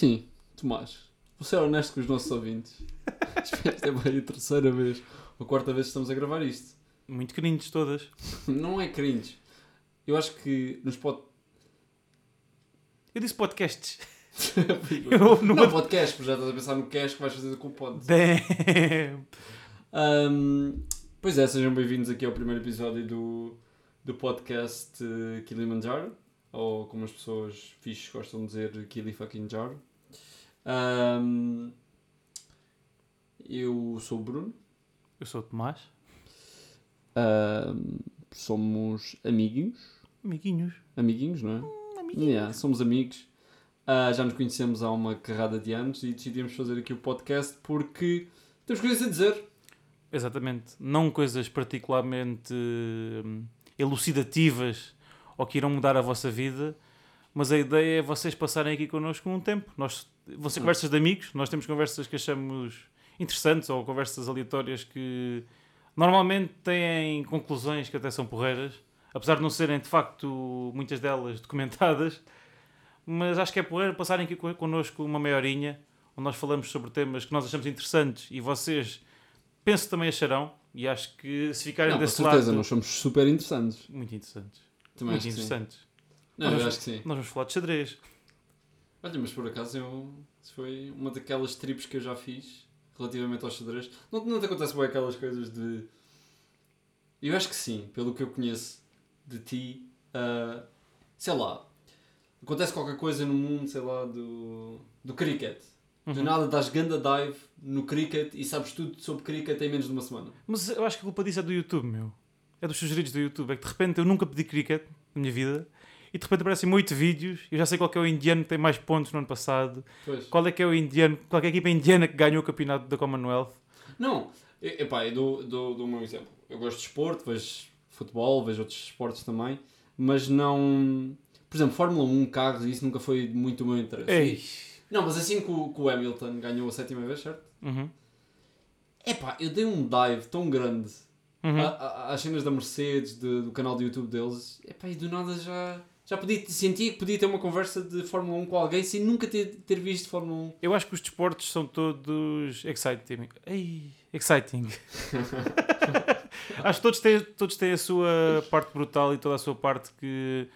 Sim, Tomás. Vou ser honesto com os nossos ouvintes. Esta é bem a terceira vez ou a quarta vez que estamos a gravar isto. Muito cringes todas. Não é cringe. Eu acho que nos pode. Eu disse podcasts. Eu não, numa- podcast, porque já estás a pensar no cash que vais fazer com o pod. Damn. Ahm, pois é, sejam bem-vindos aqui ao primeiro episódio do, do podcast eh, Kilimanjaro, ou como as pessoas fixes gostam de dizer, Kili fucking Jaro. Ahm, eu sou o Bruno, Eu sou o Tomás. Ahm, somos amiguinhos, Amiguinhos. amiguinhos, não é? Yeah, somos amigos. Ah, já nos conhecemos há uma carrada de anos e decidimos fazer aqui o podcast porque temos coisas a dizer. Exatamente. Não coisas particularmente hum, elucidativas ou que irão mudar a vossa vida, mas a ideia é vocês passarem aqui connosco um tempo. Nós, vão ser conversas de amigos, nós temos conversas que achamos interessantes ou conversas aleatórias que normalmente têm conclusões que até são porreiras, apesar de não serem de facto muitas delas documentadas. Mas acho que é porreiro passarem aqui con- connosco uma meia horinha, onde nós falamos sobre temas que nós achamos interessantes e vocês penso que também acharão. E acho que se ficarem Não, com desse certeza, lado. nós somos super interessantes. Muito interessantes. Também muito interessantes. Não, Nós- eu acho que sim. Nós vamos falar de xadrez. Olha, mas por acaso eu, foi uma daquelas trips que eu já fiz relativamente aos xadrez. Não, não te acontece bem aquelas coisas de. Eu acho que sim, pelo que eu conheço de ti. ah, sei lá. Acontece qualquer coisa no mundo, sei lá, do, do cricket. Do Uhum. nada dás ganda dive no cricket e sabes tudo sobre cricket em menos de uma semana. Mas eu acho que a culpa disso é do YouTube, meu. É dos sugeridos do YouTube. É que de repente eu nunca pedi cricket na minha vida e de repente aparecem-me 8 vídeos. Eu já sei qual é o indiano que tem mais pontos no ano passado. Pois. Qual é que é o indiano, qual é é a equipa indiana que ganhou o campeonato da Commonwealth. Não, epá, eu dou, dou, dou o meu exemplo. Eu gosto de esporte, vejo futebol, vejo outros esportes também, mas não. Por exemplo, Fórmula 1, carros, isso nunca foi muito o meu interesse. Ei! Não, mas assim que o, que o Hamilton ganhou a sétima vez, certo? Uhum. Epá, eu dei um dive tão grande Uhum. às cenas da Mercedes, de- do canal do YouTube deles, epá, e do nada já. Já podia, sentia que podia ter uma conversa de Fórmula 1 com alguém sem nunca ter, ter visto Fórmula 1. Eu acho que os desportos são todos exciting. Ei, exciting. acho que todos têm, todos têm a sua parte brutal e toda a sua parte que.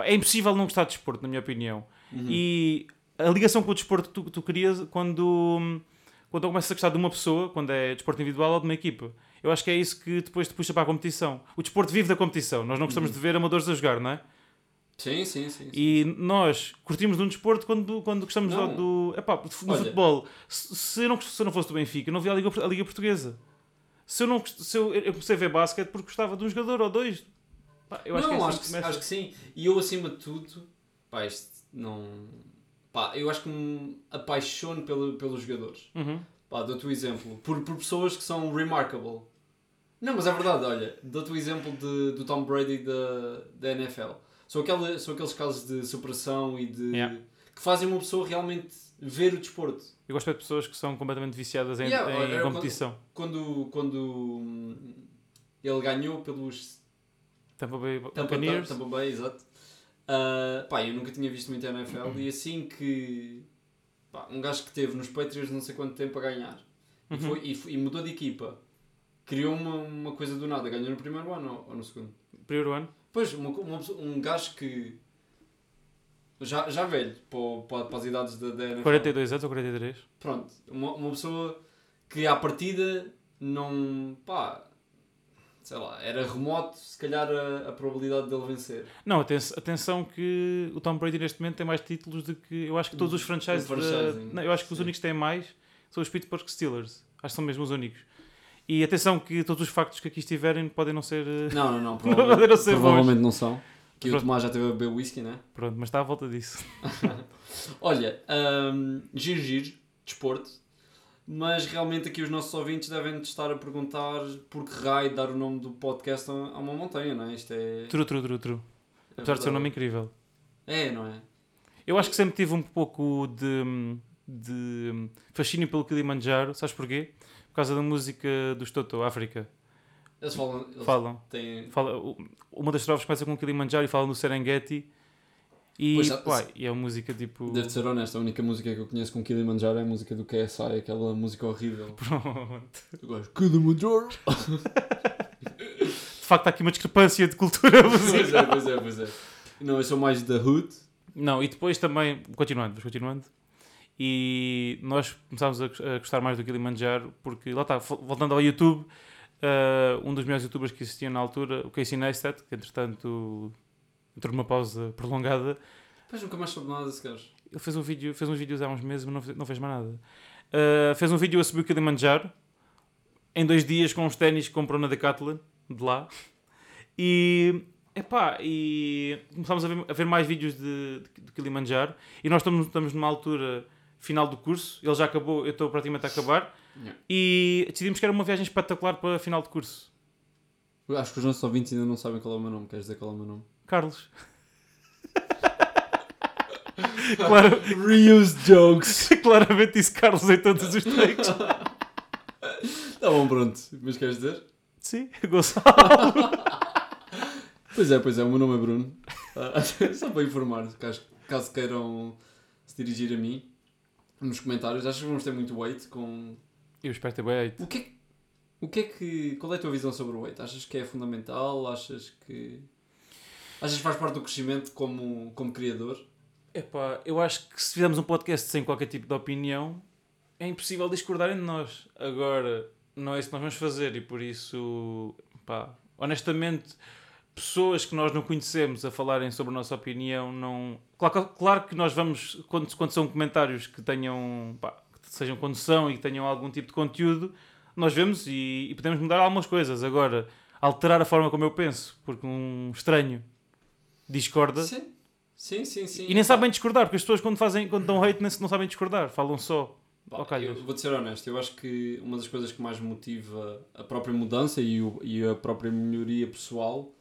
É impossível não gostar de desporto, na minha opinião. Uhum. E a ligação com o desporto que tu, tu crias quando, quando começas a gostar de uma pessoa, quando é desporto individual ou de uma equipa. Eu acho que é isso que depois te puxa para a competição. O desporto vive da competição. Nós não gostamos de ver amadores a jogar, não é? Sim, sim, sim. sim. E nós curtimos de um desporto quando, quando gostamos Não. do. do epá, no Olha. futebol. Se, se eu não, se eu não fosse do Benfica, eu não via a Liga, a Liga Portuguesa. Se eu, não, se eu, eu comecei a ver basquete porque gostava de um jogador ou dois. Pá, eu acho não, que é assim acho, que começa. acho que sim. E eu, acima de tudo, pá, isto não. Pá, eu acho que me apaixono pelo, pelos jogadores. Uhum. Pá, dou-te o exemplo. Por, por pessoas que são remarkable. Não, mas é verdade, olha. Dou-te o exemplo de, do Tom Brady da, da NFL. São, aquela, são aqueles casos de superação e de. Yeah. que fazem uma pessoa realmente ver o desporto. Eu gosto de pessoas que são completamente viciadas em, Yeah, em eu competição. Quando, quando hum, ele ganhou pelos Tampa Bay Tampa, Buccaneers. Tampa Bay, exato. Ah, pá, eu nunca tinha visto muito NFL e assim que pá, um gajo que teve nos Patriots não sei quanto tempo a ganhar e, Uhum. foi, e, foi- e mudou de equipa, criou uma, uma coisa do nada, ganhou no primeiro ano ou, ou no segundo? Primeiro ano. Pois, uma, uma um gajo que já, já velho para, para, as idades da, da NFL. 42 anos ou 43. Pronto, uma, uma pessoa que à partida não pá, sei lá, era remoto se calhar a, a probabilidade dele vencer. Não, aten- atenção que o Tom Brady neste momento tem mais títulos do que. Eu acho que todos os franchises. Do da- Não, eu acho que os sim. únicos que têm mais são os Pittsburgh Steelers. Acho que são mesmo os únicos. E atenção que todos os factos que aqui estiverem podem não ser. eh, Não, não, não. Não Provavelmente, poderão ser provavelmente não são. Que o Pronto. Tomás já teve a beber whisky, né? Pronto, mas está à volta disso. Olha, hum, giro, giro, desporto. Mas realmente aqui os nossos ouvintes devem estar a perguntar por que raio dar o nome do podcast a uma montanha, não é? Isto é. True, true, true, true. é Apesar de ser um nome incrível. É, não é? Eu acho que sempre tive um pouco de, de fascínio pelo Kilimanjaro. Sabes porquê? Por causa da música dos Toto, África. Eles falam. Eles Falam. têm. Fala, uma das estrofes começa com Kilimanjaro e fala no Serengeti. E, Pois, pá, e é uma música tipo. Deve ser honesto, a única música que eu conheço com Kilimanjaro é a música do KSI, aquela música horrível. Pronto. Eu gosto Kilimanjaro. De facto, há aqui uma discrepância de cultura pois musical. é, pois é, pois é. Não, eu sou mais da Hood. Não, e depois também, continuando, continuando. E nós começámos a gos- a gostar mais do Kilimanjaro porque, lá está, voltando ao YouTube, eh, um dos melhores youtubers que existiam na altura, o Casey Neistat, que entretanto entrou numa pausa prolongada, Depois nunca mais soube nada desse gajo. ele fez um vídeo, fez uns vídeos há uns meses, mas não fez, não fez mais nada. Uh, fez um vídeo a subir o Kilimanjaro em dois dias com os ténis que comprou na Decathlon de lá. E epá, e começámos a ver, a ver mais vídeos de, de, de Kilimanjaro. E nós estamos, estamos numa altura final do curso, ele já acabou, eu estou praticamente a acabar. Yeah. E decidimos que era uma viagem espetacular para final de curso. Eu Acho que os nossos ouvintes ainda não sabem qual é o meu nome. Queres dizer qual é o meu nome? Carlos. claro, Reuse jokes. claramente disse Carlos em todos os takes. Tá bom, pronto. Mas queres dizer? Sim, Gonçalo. Pois é, pois é, o meu nome é Bruno. Ah, só para informar, caso, caso queiram se dirigir a mim, nos comentários, achas que vamos ter muito weight com. Eu espero ter bem O que é que. O que é que. Qual é a tua visão sobre o weight? Achas que é fundamental? Achas que. Achas que faz parte do crescimento como, como criador? Epá, eu acho que se fizermos um podcast sem qualquer tipo de opinião, é impossível discordarem de nós. Agora, não é isso que nós vamos fazer e por isso, pá, honestamente, pessoas que nós não conhecemos a falarem sobre a nossa opinião, não. Claro, claro que nós vamos, quando, quando são comentários que tenham, pá, que sejam condução e que tenham algum tipo de conteúdo, nós vemos e, e podemos mudar algumas coisas. Agora, alterar a forma como eu penso, porque um estranho discorda. Sim. Sim, sim, sim. E nem sabem discordar, porque as pessoas quando, fazem, quando dão hate nem, não sabem discordar, falam só. Calhas. eu vou-te ser honesto, eu acho que uma das coisas que mais motiva a própria mudança e, o- e a própria melhoria pessoal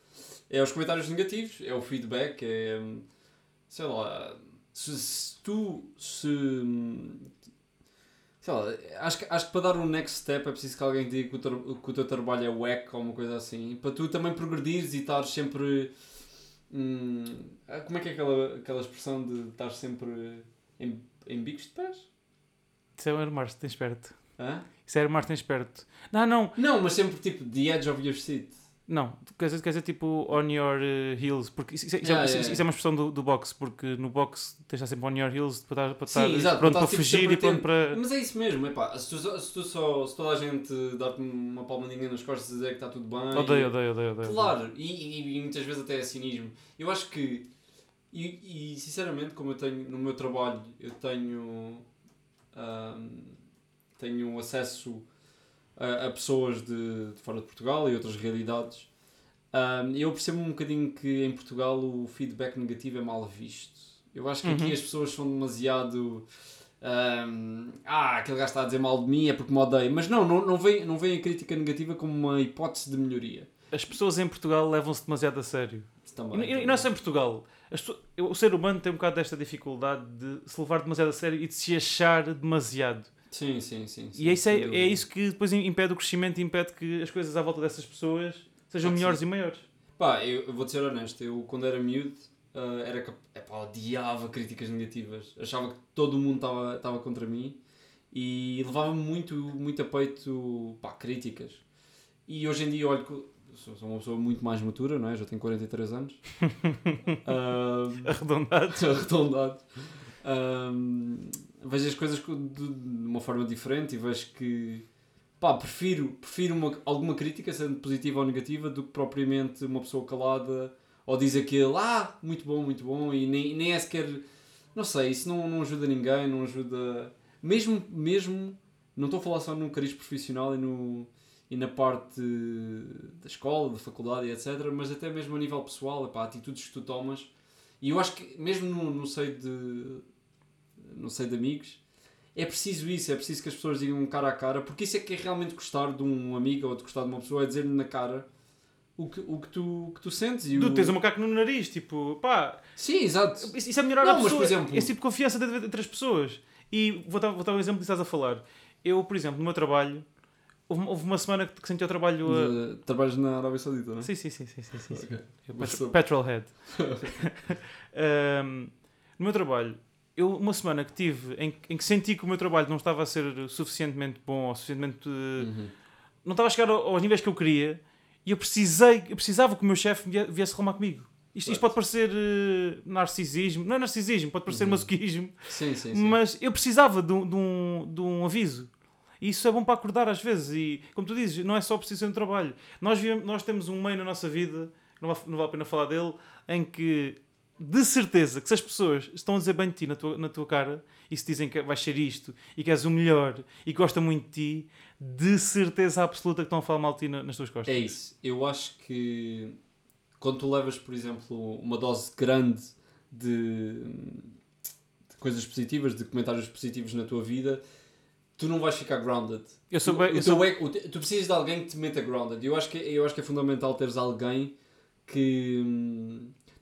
é os comentários negativos, é o feedback, é. sei lá. Se, se tu. Se. sei lá, acho que, acho que para dar um next step é preciso que alguém diga que o, teu- que o teu trabalho é wack ou uma coisa assim, para tu também progredires e estar sempre. hum, ah, como é que é aquela, aquela expressão de estar sempre em, em bicos de pés? Isso é o Martin esperto. Hã? Isso é o Martin esperto. Não, não, Não, mas sempre tipo the edge of your seat. Não. Quer dizer, quer dizer tipo on your eh, heels, porque isso, isso- isso é- Yeah, isso- yeah, isso é uma expressão do, do boxe, porque no boxe tens de estar sempre on your heels para estar, para Sim, estar exato, pronto para para, estar, tipo, fugir e pronto para. Mas é isso mesmo, epá, se tu, se tu só, se toda a gente dar-te uma palmadinha nas costas e dizer que está tudo bem. Odeio, odeio, odeio, odeio. Claro, e, e- e muitas vezes até é cinismo. Eu acho que, e, e, sinceramente, como eu tenho no meu trabalho, eu tenho, ahm, tenho acesso a, a pessoas de, de fora de Portugal e outras realidades, ahm, eu percebo um bocadinho que em Portugal o feedback negativo é mal visto. Eu acho que aqui Uhum. as pessoas são demasiado. ahm, ah, aquele gajo está a dizer mal de mim é porque me odeia. Mas não, não, não, vem, não vem a crítica negativa como uma hipótese de melhoria. As pessoas em Portugal levam-se demasiado a sério. Também, E, e não é só em Portugal. As o ser humano tem um bocado desta dificuldade de se levar demasiado a sério e de se achar demasiado. Sim, sim, sim. sim E é isso, é, é isso que depois impede o crescimento e impede que as coisas à volta dessas pessoas sejam Ah, melhores sim. e maiores. Pá, eu, eu vou-te ser honesto, eu quando era miúdo ah, era cap... Epá, odiava críticas negativas. Achava que todo o mundo estava contra mim e levava-me muito, muito a peito pá, críticas. E hoje em dia olho que sou, sou uma pessoa muito mais matura, não é? Já tenho 43 anos. Ah, Arredondado. arredondado. Vejo as coisas co- de, uma forma diferente e vejo que pá, prefiro, prefiro uma, alguma crítica, sendo positiva ou negativa, do que propriamente uma pessoa calada ou diz aquele ah, muito bom, muito bom, e nem, nem é sequer. Não sei, isso não, não ajuda ninguém, não ajuda. Mesmo, mesmo, não estou a falar só no cariz profissional e, no, e na parte da escola, da faculdade etc., mas até mesmo a nível pessoal, epá, atitudes que tu tomas. E eu acho que mesmo no, no seio de no seio de amigos é preciso isso, é preciso que as pessoas digam cara a cara, porque isso é que é realmente gostar de um amigo ou de gostar de uma pessoa, é dizer-lhe na cara o que, o que, tu, que tu sentes. E Tu o... tens um macaco no nariz, tipo, pá, Sim, exato. isso, é melhorar Não, a mas, pessoa. por exemplo- Esse tipo de confiança entre as pessoas. E vou dar, vou dar um exemplo que estás a falar. Eu, por exemplo, no meu trabalho, houve, uma semana que, senti o trabalho. De- Trabalhas na Arábia Saudita, não é? Sim, sim, sim, sim, sim, sim, sim. Ok. Eu Mas petro- sou- Petrolhead. Ahm, no meu trabalho, eu uma semana que tive em, em que senti que o meu trabalho não estava a ser suficientemente bom ou suficientemente. Uhum. não estava a chegar ao- aos níveis que eu queria e eu precisei, eu precisava que o meu chefe vie- viesse reclamar comigo. Isto, isto pode parecer eh, narcisismo, não é narcisismo, pode parecer Uhum. masoquismo, Sim, sim, sim. mas eu precisava de um, de, um, de um aviso. E isso é bom para acordar às vezes. E, como tu dizes, não é só preciso de trabalho. Nós, nós temos um meio na nossa vida, não vale, não vale a pena falar dele, em que, de certeza, que se as pessoas estão a dizer bem de ti na tua, na tua cara e se dizem que vais ser isto e que és o melhor e que gostam muito de ti, de certeza absoluta que estão a falar mal de ti na- nas tuas costas. É isso. Eu acho que quando tu levas, por exemplo, uma dose grande de, de coisas positivas, de comentários positivos na tua vida, tu não vais ficar grounded. Eu sou Tu- bem- o eu sou- ego- tu precisas de alguém que te meta grounded. Eu acho que, eu acho que é fundamental teres alguém que.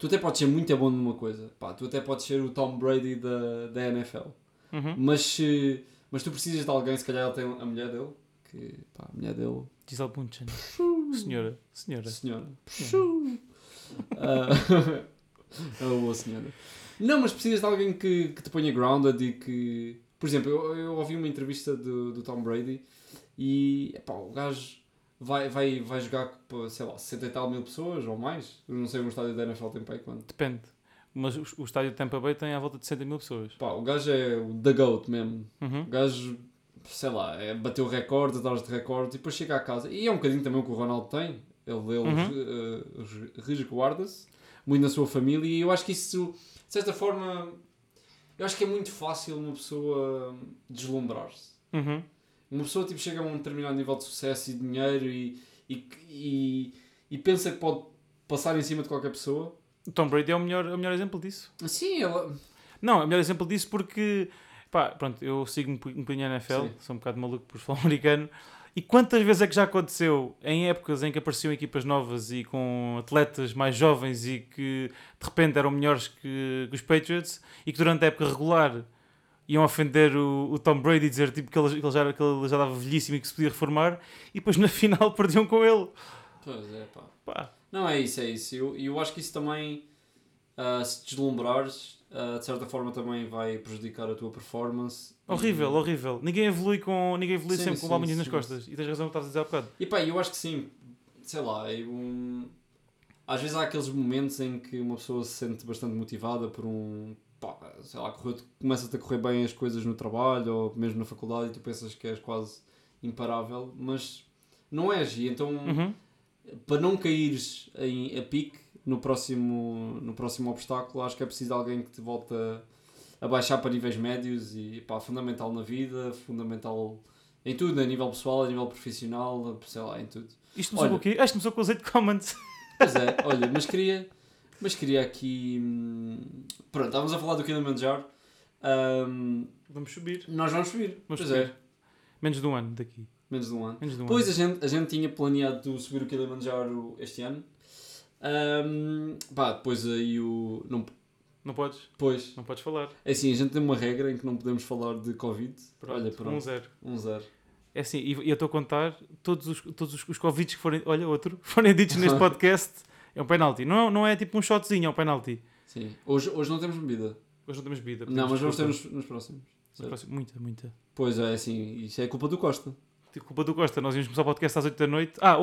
Tu até podes ser muito bom numa coisa. Pá, tu até podes ser o Tom Brady da, da NFL. Uhum. Mas, se- mas tu precisas de alguém, se calhar ele tem a mulher dele, que pá, a mulher dele Gisele Bundchen. Senhora, senhora. Senhora. Ah, é uma boa senhora. Não, mas precisas de alguém que, que te ponha grounded e que. Por exemplo, eu, eu ouvi uma entrevista do, do Tom Brady e epá, o gajo vai, vai, vai jogar para, sei lá, 60 e tal mil pessoas ou mais. Eu não sei um estádio da NFL tem para aí quanto. Depende. Mas o, o estádio de Tampa Bay tem à volta de 60 mil pessoas. Pá, o gajo é o The GOAT mesmo. Uhum. O gajo, sei lá, é, bateu recordes atrás de recordes e depois chega a casa. E é um bocadinho também o que o Ronaldo tem. Ele, ele Uhum. eh, resguarda-se muito na sua família e eu acho que isso, de certa forma, eu acho que é muito fácil uma pessoa deslumbrar-se. Uhum. Uma pessoa tipo, chega a um determinado nível de sucesso e dinheiro e, e, e, e pensa que pode passar em cima de qualquer pessoa. O Tom Brady é o melhor, é o melhor exemplo disso. Sim, ela. Não, é o melhor exemplo disso porque, pá, pronto, eu sigo um bocadinho a NFL, Sim. sou um bocado maluco por futebol americano. E quantas vezes é que já aconteceu em épocas em que apareciam equipas novas e com atletas mais jovens e que de repente eram melhores que, que os Patriots e que durante a época regular iam ofender o, o Tom Brady e dizer tipo, que, ele, que, ele já, que ele já estava velhíssimo e que se podia reformar e depois na final perdiam com ele. Pois é, pá. Pá, Não, é isso, é isso. Eu, eu acho que isso também, ah, se deslumbrares, ah, de certa forma também vai prejudicar a tua performance. horrível, E, horrível. Ninguém evolui, com, ninguém evolui Sim, sempre com sim, balminhas nas costas. E tens razão que estavas a dizer há bocado. e pá, eu acho que sim, sei lá, eu, um, às vezes há aqueles momentos em que uma pessoa se sente bastante motivada por um, pá, sei lá, começa-te a correr bem as coisas no trabalho ou mesmo na faculdade e tu pensas que és quase imparável, mas não és. E então, Uhum. para não caíres em, a pique no próximo, no próximo obstáculo, acho que é preciso alguém que te volte a, a baixar para níveis médios e pá, fundamental na vida, fundamental em tudo, a nível pessoal, a nível profissional, sei lá, em tudo. Isto começou Olha. com o quê? Isto começou com os 8 comments. Pois é, olha, mas queria, mas queria aqui. hum, Pronto, estávamos a falar do Kilimanjaro. Hum, Vamos subir. nós vamos subir. Vamos pois subir. é, Menos de um ano daqui. menos de um ano. De um Pois ano. a gente, a gente tinha planeado subir o Kilimanjaro este ano. Hum, pá, depois aí o. Não, Não podes? pois. Não podes falar. É assim, a gente tem uma regra em que não podemos falar de Covid. Pronto, Olha, Um pronto. zero. Um zero. É assim, e e eu estou a contar todos os, todos os, os Covids que forem. Olha, outro. Forem ditos neste podcast. É um penalti. Não, não é tipo um shotzinho, é um penalti. Sim. Hoje, hoje não temos bebida. Hoje não temos bebida. Não, mas vamos ter nos, nos próximos. Nos próximos- Muita, muita. Pois é, assim, isso é culpa do Costa. Tipo, culpa do Costa. Nós íamos começar o podcast às 8 da noite. Ah,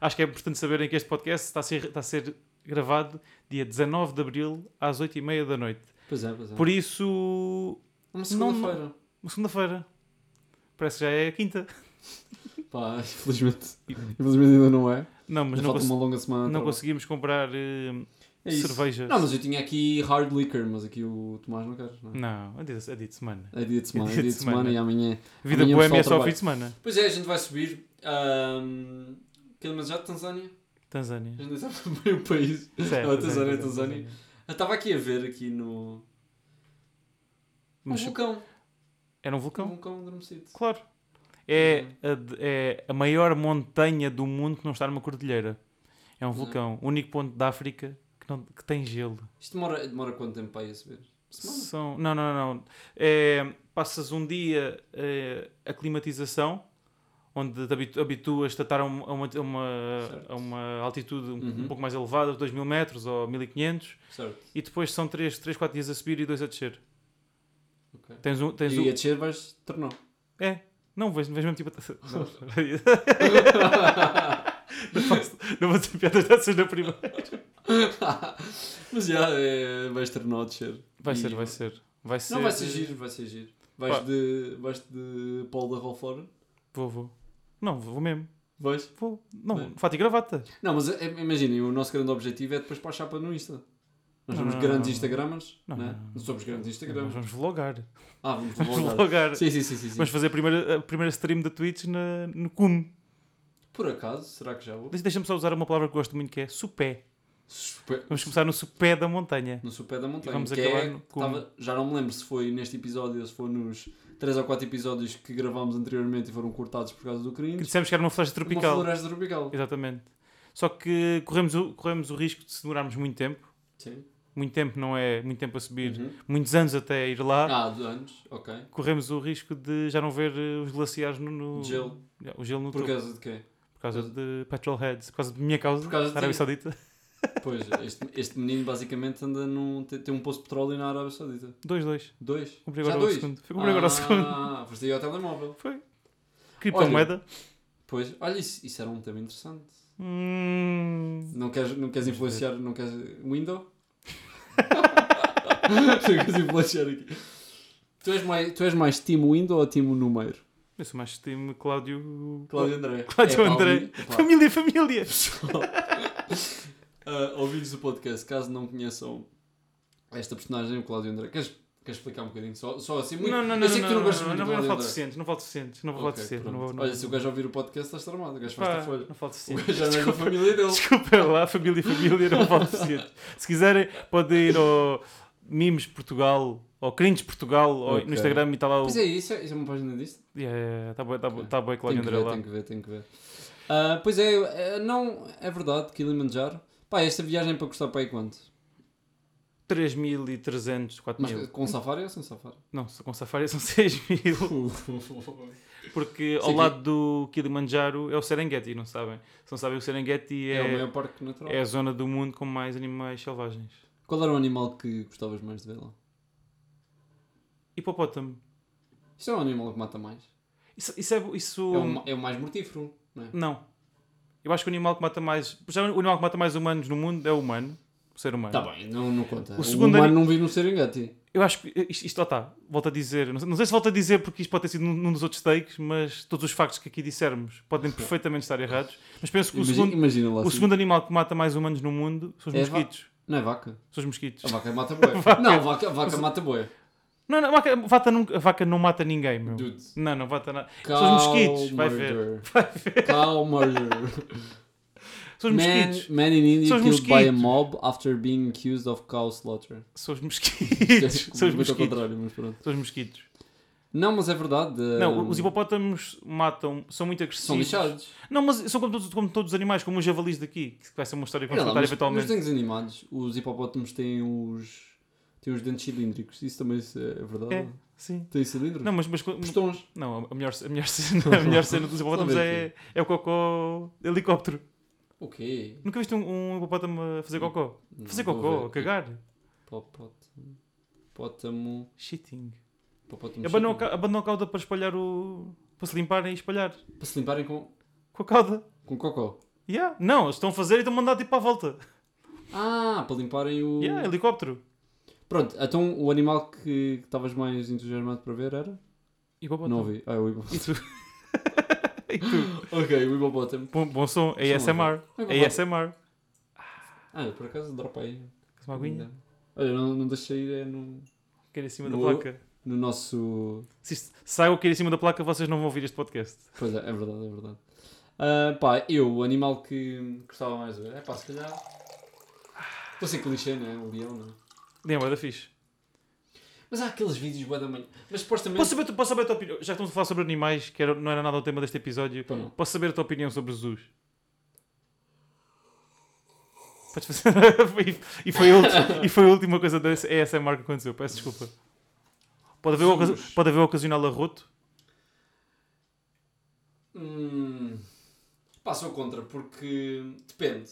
acho que é importante saberem que este podcast está a ser, está a ser gravado dia 19 de Abril às 8 e meia da noite. Pois é, pois é. Por isso, Uma Não, segunda-feira. uma segunda-feira. Parece que já é a quinta. Pá, infelizmente. infelizmente ainda não é. Não, mas não, falta cons- uma longa semana. não tá conseguimos comprar eh, É isso. cerveja. Não, mas eu tinha aqui hard liquor, mas aqui o Tomás não quer. Não. é? Não, é dia, é dia de semana. É dia de semana, É é dia de semana, e amanhã. Vida Amanhã boêmia é só ao fim de semana. Pois é, a gente vai subir. Um, Kilimanjaro, Tanzânia. Tanzânia. A gente sabe bem o país. Certo, Ah, Tanzânia, certo, Tanzânia. Eu estava aqui a ver aqui no. Um Mas vulcão. era um Um vulcão? vulcão adormecido. Claro. É a, de- é a maior montanha do mundo que não está numa cordilheira. É um Uhum. vulcão. O único ponto da África que, não, que tem gelo. Isto demora, demora quanto tempo para ir a subir? São, não, não, não. É, passas um dia é, a climatização, onde te habitu- habituas-te a estar a uma, a uma, a uma, a altitude um, Uhum. um pouco mais elevada, 2 mil metros ou 1500, Certo. e depois são 3, 3 4 dias a subir e 2 a descer. Ok. Tens um. Tens E um a descer vais tornou. É, não, vejo, vejo mesmo tipo. não, faço, não vou dizer piadas dessas na primeira. Mas já, é, vais tornou a descer. Vai ser, vai ser. Vai ser. Não, vai ser giro, vai ser giro. Vais Pá. de, vais de Paul da Rolfora? Vou, vou. Não, vou mesmo. Vais? Vou. Não, Bem. fato e gravata. Não, mas é, imaginem, o nosso grande objetivo é depois para a chapa no Insta. Nós somos grandes. Instagramers, Não, né? não, somos grandes Nós Instagramers. vamos vlogar. Ah, vamos vlogar. vlogar. Sim, sim, sim, sim. Vamos fazer a primeira, a primeira stream da Twitch na, no cum. Por acaso, será que já vou? Deixa- Deixa-me só usar uma palavra que gosto muito que é supé. Super- Vamos começar no supé da montanha. No Supé da Montanha. E vamos que acabar é, no que cume. tava- já não me lembro se foi neste episódio ou se foi nos 3 ou 4 episódios que gravámos anteriormente e foram cortados por causa do Que cringe. dissemos que era uma floresta tropical. Uma floresta tropical. Exatamente. Só que corremos o, corremos o risco de se demorarmos muito tempo. Sim. Muito tempo não é muito tempo a subir. Uhum. Muitos anos até ir lá. Ah, anos, ok. Corremos o risco de já não ver eh, os glaciares no, no- gelo. O gelo no Por topo. causa de quê? Por causa de petrolheads. Por causa de minha causa. Por causa de Arábia. Saudita. Pois, este, este menino basicamente anda num. tem, tem um poço de petróleo na Arábia Saudita. 2-2. Dois. Comprei Já agora o dois? segundo. Comprei agora o segundo. Ah, foste aí ao telemóvel. Foi. Criptomoeda. Pois, olha, isso, isso era um tema interessante. Hum, Não queres, não queres influenciar, não queres. Window? Não queres influenciar aqui. Tu és, mais, tu és mais time ou time número? eu sou mais time Cláudio. Cláudio André. Cláudio É, André. epá, Família, família. ah, ouvintes do podcast, caso não conheçam esta personagem, o Cláudio André, queres, queres explicar um bocadinho? Só, só assim, muito. Não, não, não. eu sei que tu não não, gostas não, muito não, do não Cláudio falo suficiente. Não falo suficiente. Não vou Ok, falar suficiente. Não vou, não Olha, se o gajo ouvir o podcast, estás tramado. O gajo faz-te a folha. não falo O suficiente. gajo já não é da família dele. Desculpa lá, família e família, não falo suficiente. Se quiserem, podem ir ao Mimes Portugal, ou Cringe Portugal, ou Ok. no Instagram e está lá o. Pois é, isso é, isso é uma página disto? Está bem, tá bem, Ok. tá bem, Cláudio André lá. tenho que ver, tenho que ver. Ah, pois é, é, não, é verdade, Kilimanjaro. Pá, esta viagem é para custar para aí quanto? 3.300, 4.000. Mas com safari ou sem safari? Não, com Safari são 6.000. Porque ao Sim, lado do Kilimanjaro é o Serengeti, não sabem? Se não sabem, o Serengeti É, o é, maior parque natural. é a zona do mundo com mais animais selvagens. Qual era o animal que gostavas mais de ver lá? Hipopótamo. Isto é um animal que mata mais. Isso, isso é. Isso... É, o, é o mais mortífero, não é? Não. Eu acho que o animal que mata mais. Já o animal que mata mais humanos no mundo é o humano. Ser humano. Tá bem, não, não conta. O O, segundo humano não vive no Serengeti. Eu acho que isto, isto lá está, volto a dizer, não sei, não sei se volto a dizer porque isto pode ter sido num, num dos outros takes, mas todos os factos que aqui dissermos podem perfeitamente estar errados. Mas penso que o, Imagina, segundo, imagina o assim. segundo animal que mata mais humanos no mundo são os É mosquitos. Não é vaca? São os mosquitos. A vaca mata boi. Vaca. Não, a vaca, a vaca mata boi. Não, não, a vaca, vaca a vaca não mata ninguém, meu. Dude. Não, não mata nada. São os mosquitos, vai ver. Vai ver. Cow murder. São os Man, mosquitos. man in India killed by a mosquitos. mob after being accused of cow slaughter. São os mosquitos. São os mosquitos. contrário, mas pronto. São os mosquitos. Não, mas é verdade. Não, hum, os hipopótamos matam, são muito agressivos. são lixados. Não, mas são como todos, como todos os animais, como os javalis daqui, que vai ser uma história que vamos contar mas, eventualmente. nos desenhos animados, os hipopótamos têm os, têm os dentes cilíndricos. Isso também é verdade? É, sim. Tem cilindros? Não, mas, mas Pistões. não, a melhor, a melhor cena, a melhor cena dos hipopótamos é, é o cocó de helicóptero. O quê? Nunca viste um, um hipopótamo a fazer cocó? Não, Fazer ver a cagar. Hipopótamo. Hipopótamo. Shitting. Hipopótamo. Abandonou a abandonou a cauda para espalhar o. para se limparem e espalhar. Para se limparem com, Com a cauda. com cocó. Yeah. Não, eles estão a fazer e estão a mandar tipo à volta. Ah, para limparem o. Yeah, helicóptero. Pronto, então o animal que que estavas mais entusiasmado para ver era? Hipopótamo. Não ouvi. Ah, é o hipopótamo. Tu? tu? ok, o hipopótamo. Bom, bom som. ASMR. ASMR. Ah, por acaso dropa aí. Uma aguinha. Olha, não, não deixei ir é no, Cair em cima No- da placa. no nosso. Se saiu cair em cima da placa, vocês não vão ouvir este podcast. Pois é, é verdade, é verdade. Ah, pá, eu, o animal que gostava mais de ver, é pá, se calhar. Estou a ser clichê, né? O leão, não é? Lembra da fixe. Mas há aqueles vídeos bué da manhã. Mas supostamente. Posso saber, posso saber a tua opinião? Já que estamos a falar sobre animais, que era- não era nada o tema deste episódio. Não. Posso saber a tua opinião sobre Jesus? Podes fazer. e, foi a ulti- e foi a última coisa da ASMR que aconteceu. Peço desculpa. Pode haver, ocasi- pode haver ocasional arroto. Hum, Pá, sou contra, porque depende.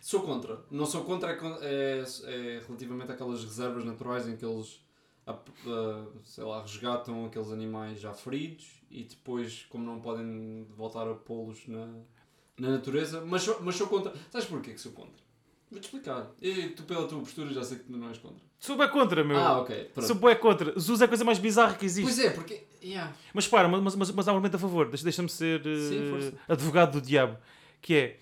Sou contra. Não sou contra é, é, é relativamente àquelas reservas naturais em que eles, ap- ah, sei lá, resgatam aqueles animais já feridos e depois, como não podem voltar a pô-los na, na natureza, mas sou, mas sou contra. Sabes porquê que sou contra? Vou-te explicar. E tu, pela tua postura, já sei que não és contra. Sou bem contra, meu. Ah, ok. Pronto. Sou bem contra. Zuz é a coisa mais bizarra que existe. Pois é, porque. Yeah. Mas para, mas, mas, mas há um argumento a favor. Deixa- Deixa-me ser Sim, força. advogado do diabo. Que é,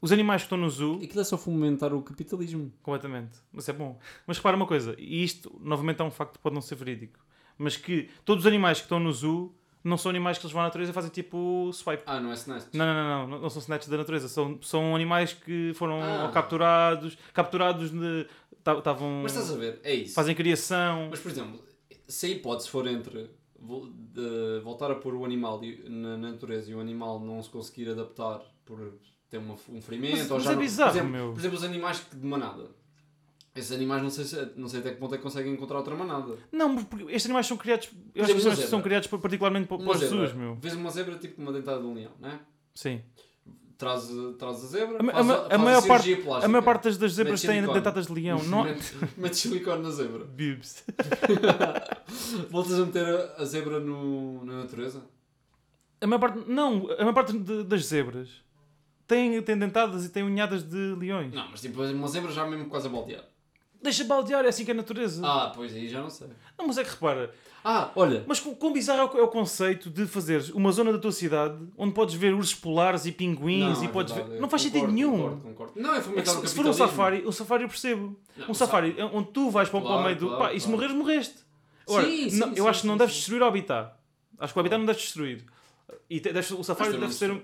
os animais que estão no zoo... Aquilo é só fomentar o capitalismo. Completamente. Mas é bom. Mas repara uma coisa. E isto, novamente, é um facto que pode não ser verídico. Mas que todos os animais que estão no zoo não são animais que eles vão à natureza e fazem tipo swipe. Ah, não é snatch? Não, não, não, não, não são snatches da natureza, são, são animais que foram Ah. capturados, capturados de. estavam. Mas estás a ver, é isso. fazem criação. Mas, por exemplo, se a hipótese for entre voltar a pôr o animal na na natureza e o animal não se conseguir adaptar por ter uma- um ferimento Mas- ou mas já é não- bizarro, por exemplo, meu. Por exemplo, os animais de manada. Esses animais não sei, se, não sei até que ponto é que conseguem encontrar outra manada. Não, porque estes animais são criados. Eu acho que estes são criados particularmente para, para zoos, meu. Vês uma zebra tipo uma dentada de um leão, não é? Sim. Traz, traz a zebra, A, faz a, ma- faz a maior parte, plástica. a maior parte das, zebras silicone. dentadas de leão. Não... Mete, mete silicone na zebra. Bibs. Voltas a meter a, a zebra no, na natureza? A maior parte. Não, a maior parte de- das zebras têm, têm dentadas e têm unhadas de leões. Não, mas tipo, uma zebra já mesmo quase a baldear. Deixa baldear, é assim que é a natureza. Ah, pois aí já não sei. Não, mas é que repara, Ah, olha. Mas quão bizarro é o, é o conceito de fazeres uma zona da tua cidade onde podes ver ursos polares e pinguins e é podes verdade, ver. Não faz concordo, sentido nenhum. Concordo, concordo. Não, é É que fomentar se, o se for um safari, o safari eu percebo. Não, um safari onde tu vais para, o- para o Claro, meio do. claro, pá, e se claro. morreres, morreste. Ora, Sim, sim, não- eu sim, acho que não sim, deves sim. destruir o habitat. Acho que o habitat não deve destruir. E te- deves- o safari deve ser. um-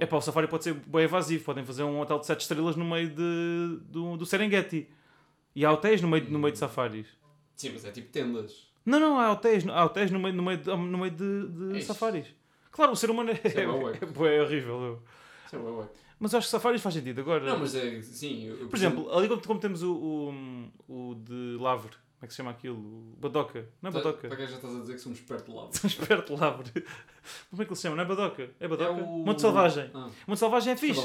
É pá, o safari pode ser bem evasivo. Podem fazer um hotel de 7 estrelas no meio de, do, do Serengeti. E há hotéis no meio, no meio de safaris. Sim, mas é tipo tendas. Não, não, há hotéis, há hotéis no meio, no meio, de, no meio de, de Ixi. safaris. Claro, o ser humano é, é é, bué horrível. Isso é. Mas eu acho que safaris faz sentido. Agora, Não, mas é. Sim. eu- eu por exemplo, ali como, como temos o, o, o de Lavre, como é que se chama aquilo? Badoca. Não é Tá- Badoca. Para que já estás a dizer que somos perto de lá? Estamos perto de Lavre. Como é que ele se chama? Não é Badoca? É Badoca? É o- Monte Selvagem. Ah, Monte Selvagem é fixe.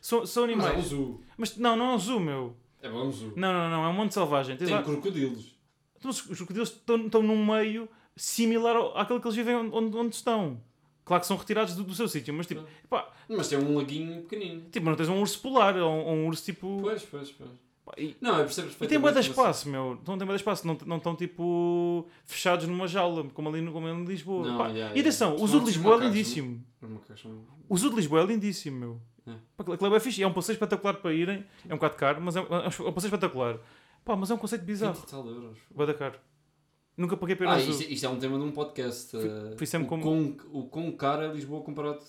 São, são Mas é um animais. zoo. Mas não, não é um zoo, meu. É bom um zoo. Não, não, não, é um Monte Selvagem. Tens Tem lá- crocodilos. Então, os os crocodilos estão, estão num meio similar ao, àquele que eles vivem onde, onde estão. Claro que são retirados do, do seu sítio, mas tipo, pá, Mas tem um laguinho pequenino. tipo, não tens um urso polar ou um, ou um urso tipo. Pois, pois, pois. E, Não, eu percebo e tem bué de espaço, meu. Não tem bué de espaço, não não estão tipo fechados numa jaula, como ali, no- como ali em Lisboa. Não, Pá, yeah, e atenção, yeah. o zoo de Lisboa é lindíssimo. São- O zoo de Lisboa é lindíssimo, meu. É. Aquilo é fixe. É um passeio espetacular para irem. É um bocado caro, mas é um, é um passeio espetacular. Pá, mas é um conceito 20 bizarro. e tal euros. Bué da caro. Nunca paguei ir Ah, isto, isto é um tema de um podcast. fui sempre o, como- quão, o caro é Lisboa comparado.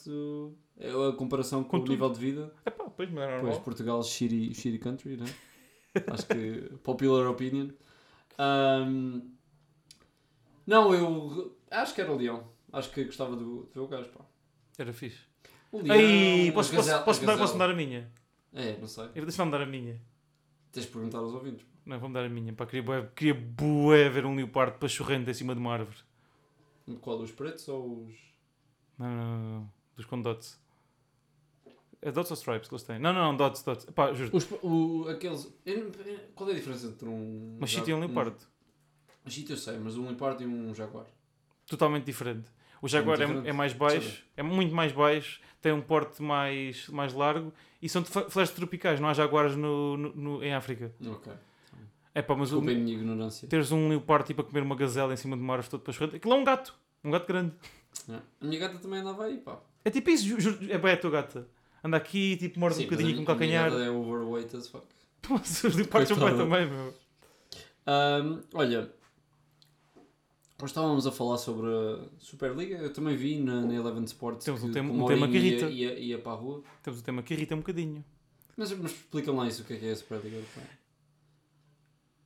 É a comparação com, Com o tudo. nível de vida. É pá, pois, mas é Pois. Portugal, shitty, shitty country, né? Acho que. Popular opinion. Ahm, não, eu. Acho que era o Leão. Acho que gostava do, de ver o gajo, pá. Era fixe. O Leão. Aí, posso, posso, gazela- posso, posso dar a minha? É, não sei. Deixa-me dar a minha. Tens de perguntar aos ouvintes. Não, vou-me dar a minha. Pá, queria, bué, queria bué ver um leopardo pachorrento em cima de uma árvore. Qual? Os pretos ou os. Não, não, não, não. Dos com dots. É dots ou stripes que eles têm? Não, não, não, dots, dots. Pá, juro. os o, aqueles. eu Qual é a diferença entre um. Uma chita e um leopardo. Um chita eu sei, mas um leopardo e um jaguar. Totalmente diferente. O jaguar é, diferente. é mais baixo, é muito mais baixo, tem um porte mais, mais largo e são florestas tropicais, não há jaguares no, no- no- em África. Ok. É pá, mas o, minha ignorância. teres um leopardo tipo a comer uma gazela em cima de uma árvore todo pachorrento, aquilo é um gato. Um gato grande. É. A minha gata também andava aí, pá. É tipo isso, ju- juro, é bem a tua gata. Anda aqui, tipo, morde um bocadinho com o calcanhar. é overweight as fuck. Mas os leopardos são também, meu. Ahm, olha, nós estávamos a falar sobre a Superliga. Eu também vi na, na Eleven Sports Temos um que tema- com um tema que irrita. Ia, ia, ia para a rua. Temos o tema que irrita um bocadinho. Mas, mas explicam lá isso, o que é que é a Superliga Europeia.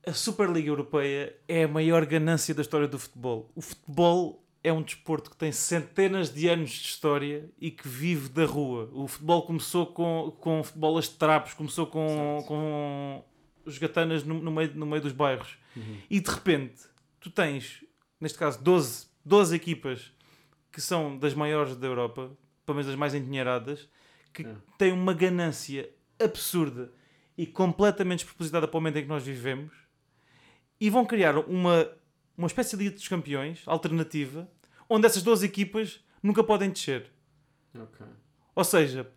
A Superliga Europeia é a maior ganância da história do futebol. O futebol é um desporto que tem centenas de anos de história e que vive da rua. O futebol começou com, com futebolas de trapos, começou com, Certo. com os gatanas no, no meio, no meio dos bairros. E de repente, tu tens, neste caso, 12, 12 equipas que são das maiores da Europa, pelo menos das mais endinheiradas, que É. têm uma ganância absurda e completamente despropositada para o momento em que nós vivemos e vão criar uma, uma espécie de Liga dos Campeões alternativa onde essas duas equipas nunca podem descer. Ok. Ou seja,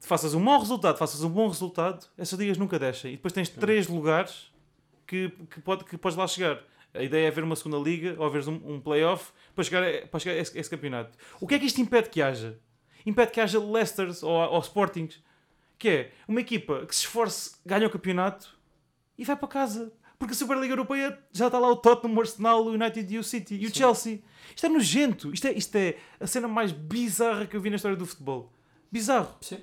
faças um mau resultado, faças um bom resultado, essas ligas nunca descem. E depois tens três lugares que, que, pode, que podes lá chegar. A ideia é haver uma segunda liga ou haver um, um playoff para chegar, a, para chegar a esse, a esse campeonato. O que é que isto impede que haja? Impede que haja Leicesters ou, ou Sportings, que é uma equipa que se esforce, ganha o campeonato e vai para casa. Porque a Superliga Europeia já está lá o Tottenham, o Arsenal, o United e o City e o Sim. Chelsea. Isto é nojento. Isto é, isto é a cena mais bizarra que eu vi na história do futebol. Bizarro. Sim.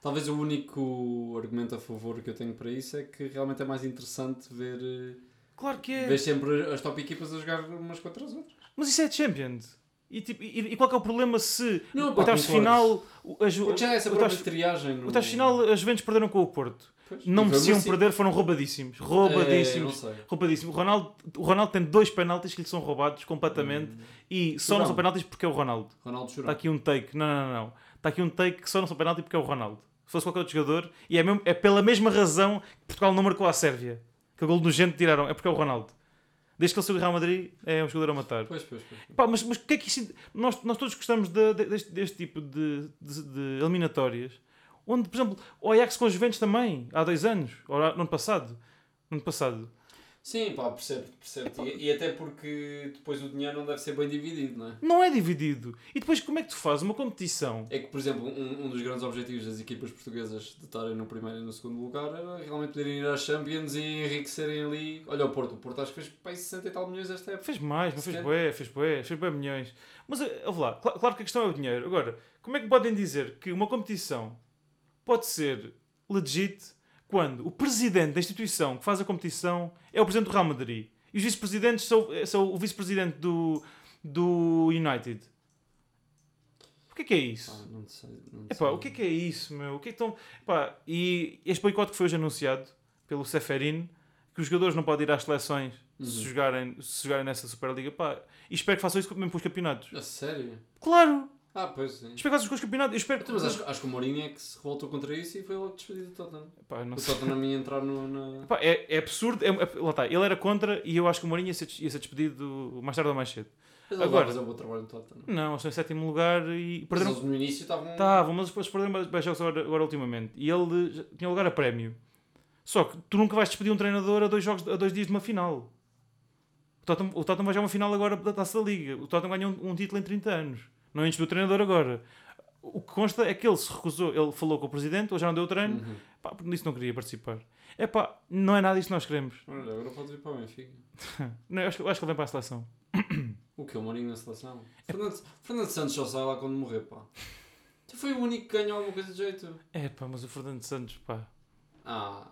Talvez o único argumento a favor que eu tenho para isso é que realmente é mais interessante ver, eh, Claro que é. ver sempre as top equipas a jogar umas contra as outras. Mas isso é Champions. E, tipo, e, e qual é o problema se Não, o pá, oitavos final, o- já é essa o própria triagem. No... oitavos final, as Juventus perderam com o Porto. Pois, Não mereciam merecido. perder, foram roubadíssimos. É, não Roubadíssimos. sei. Roubadíssimos. O Ronaldo, o Ronaldo tem dois penaltis que lhe são roubados completamente. E só não Chorão. são penaltis porque é o Ronaldo. Ronaldo Está aqui um take. Não, não, não. Está aqui um take que só não são penalti porque é o Ronaldo. Se fosse qualquer outro jogador, e é, mesmo- é pela mesma razão que Portugal não marcou à Sérvia. Aquele gol nojento que tiraram, é porque é o Ronaldo. Desde que ele saiu do Real Madrid, é um jogador a matar. Pois, pois, pois. Pá, mas, mas o que é que isso. Nós, nós todos gostamos de- de- deste, deste tipo de, de- de eliminatórias, onde, por exemplo, o Ajax com os Juventus também, há dois anos, ou no ano passado. No ano passado. Sim, pá, percebo, percebo. E, e até porque depois o dinheiro não deve ser bem dividido, não é? Não é dividido. E depois, como é que tu fazes uma competição? É que, por exemplo, um, um dos grandes objetivos das equipas portuguesas de estarem no primeiro e no segundo lugar era realmente poderem ir às Champions e enriquecerem ali. Olha o Porto, o Porto acho que fez pá, 60 e tal milhões esta época. Fez mais, mas fez Sequer. bué, fez bué, fez bué milhões. Mas, eh, ouve lá, cla- claro que a questão é o dinheiro. Agora, como é que podem dizer que uma competição pode ser legit quando o presidente da instituição que faz a competição é o presidente do Real Madrid e os vice-presidentes são, são o vice-presidente do, do United? O que é que é isso? Pá, não sei. Não Epá, sei. o que é que é isso, meu? O que é estão... Epá, e este boicote que foi hoje anunciado pelo Seferin, que os jogadores não podem ir às seleções se, Uhum. jogarem, se jogarem nessa Superliga, pá, e espero que façam isso mesmo para os campeonatos. A sério? Claro! Ah, pois sim. Espero que os campeonatos. Eu espero que... Então, mas acho, acho que o Mourinho é que se revoltou contra isso e foi logo despedido do Tottenham. Não O. Tottenham ia entrar no, na... É, é absurdo. É, é- lá está. Ele era contra e eu acho que o Mourinho ia ser, ia ser despedido mais tarde ou mais cedo. Mas Agora- fazer um bom trabalho no Tottenham. Não, eles estão em sétimo lugar e Mas perderam... eles no início estavam... Estavam, mas depois perderam bem jogos agora, agora ultimamente. E ele já tinha lugar a prémio. Só que tu nunca vais despedir um treinador a dois, jogos, a dois dias de uma final. O Tottenham, o Tottenham vai jogar uma final agora da Taça da Liga. O Tottenham ganhou um, um título em 30 anos. Não despedir o treinador agora. O que consta é que ele se recusou, ele falou com o presidente, ele já não deu o treino, Uhum. pá, porque disse que não queria participar. É pá, não é nada disso que nós queremos. Olha, agora pode ir para o Benfica. Não, eu acho, que- eu acho que ele vem para a seleção. O que? O Mourinho na seleção? Fernando, Fernando Santos só sai lá quando morrer, pá. Tu foi o único que ganhou alguma coisa de jeito. É pá, mas o Fernando Santos, pá. Ah,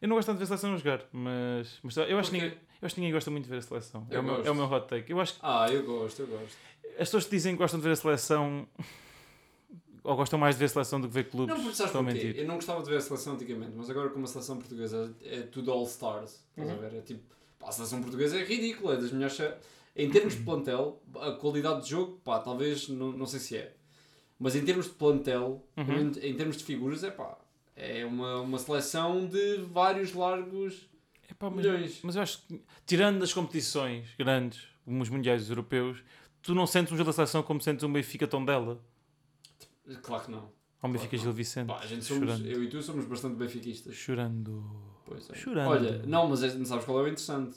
Eu não gosto tanto de ver a seleção a jogar, mas, mas eu, acho que ninguém, eu acho que ninguém gosta muito de ver a seleção. É Eu o, meu, é o meu hot take. Eu acho que ah, eu gosto, eu gosto. As pessoas que dizem que gostam de ver a seleção ou gostam mais de ver a seleção do que ver clubes Não, porque sabes porquê? Eu não gostava de ver a seleção antigamente, mas agora como a seleção portuguesa é tudo all-stars, estás Uhum. a ver? É tipo, pá, a seleção portuguesa é ridícula, é das melhores... Em termos de plantel, a qualidade de jogo, pá, talvez, não, não sei se é. Mas em termos de plantel, Uhum. em, em termos de figuras, é pá, é uma, uma seleção de vários largos Epá, mas, milhões. mas eu acho que, tirando as competições grandes, como os mundiais europeus, tu não sentes um jogo da seleção como sentes um Benfica Tondela Claro que não. ou um Benfica Claro. Gil Vicente. Pá, a gente somos, chorando. eu e tu somos bastante benfiquistas. Chorando. Pois é. Chorando. Olha, não, mas é- não sabes qual é o interessante?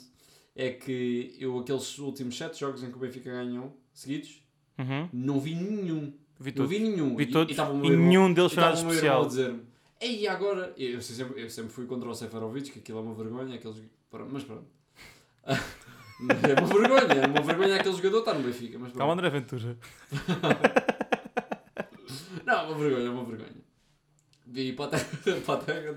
É que eu, aqueles últimos 7 jogos em que o Benfica ganhou, seguidos, Uhum. não vi nenhum. Vi Não vi nenhum. Vi E- todos. E, E, meu irmão- nenhum deles e foi nada especial. dizer-me: Ei, agora. Eu sempre, eu sempre fui contra o Seferovic, que aquilo é uma vergonha. Aqueles... Mas pronto. é uma vergonha, é uma vergonha aquele jogador estar no Benfica. Mas Calma, pronto. André Ventura. Não, é uma vergonha, é uma vergonha. Vi para a terra. Para a terra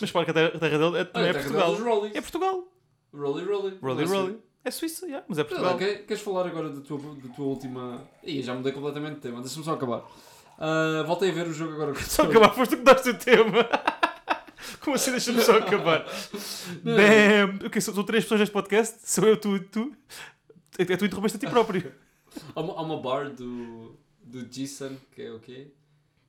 Mas que a terra, dele é, também Olha, é a terra Portugal. É Portugal. Rolly, rolly. Rolly, rolly. É Suíça, yeah, mas é Portugal. quer- queres falar agora da tua, da tua última. Ih, já mudei completamente de tema, deixa-me só acabar. Ah, voltei a ver o jogo agora Só acabar, foste que daste o tema. Como assim? Deixa-me só acabar. Damn. Ok, são, são três pessoas neste podcast. Sou eu, tu e tu. É tu interrompeste a ti próprio. Há uma, há uma bar do, do Jason, que é o quê?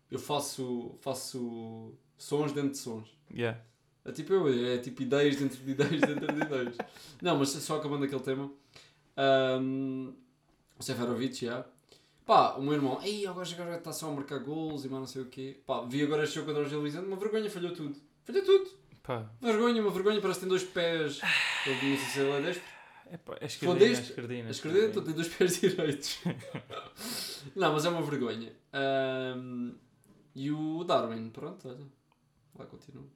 Eu faço, faço sons dentro de sons. Yeah. É tipo eu, é tipo ideias dentro de ideias dentro de ideias. Não, mas só acabando aquele tema. Um, o Seferovic, já. Pá, o meu irmão, ei, agora agora está só a marcar gols e mais não sei o quê. Pá, vi agora este jogo contra o Gil Vicente, uma vergonha, falhou tudo. Falhou tudo. Pá. Vergonha, uma vergonha, parece que tem dois pés. Eu não sei se ele é deste. É pá, é esquerdina, é esquerdina. A esquerda então tem dois pés direitos. não, mas é uma vergonha. Um, e o Darwin, pronto, olha. Lá continua.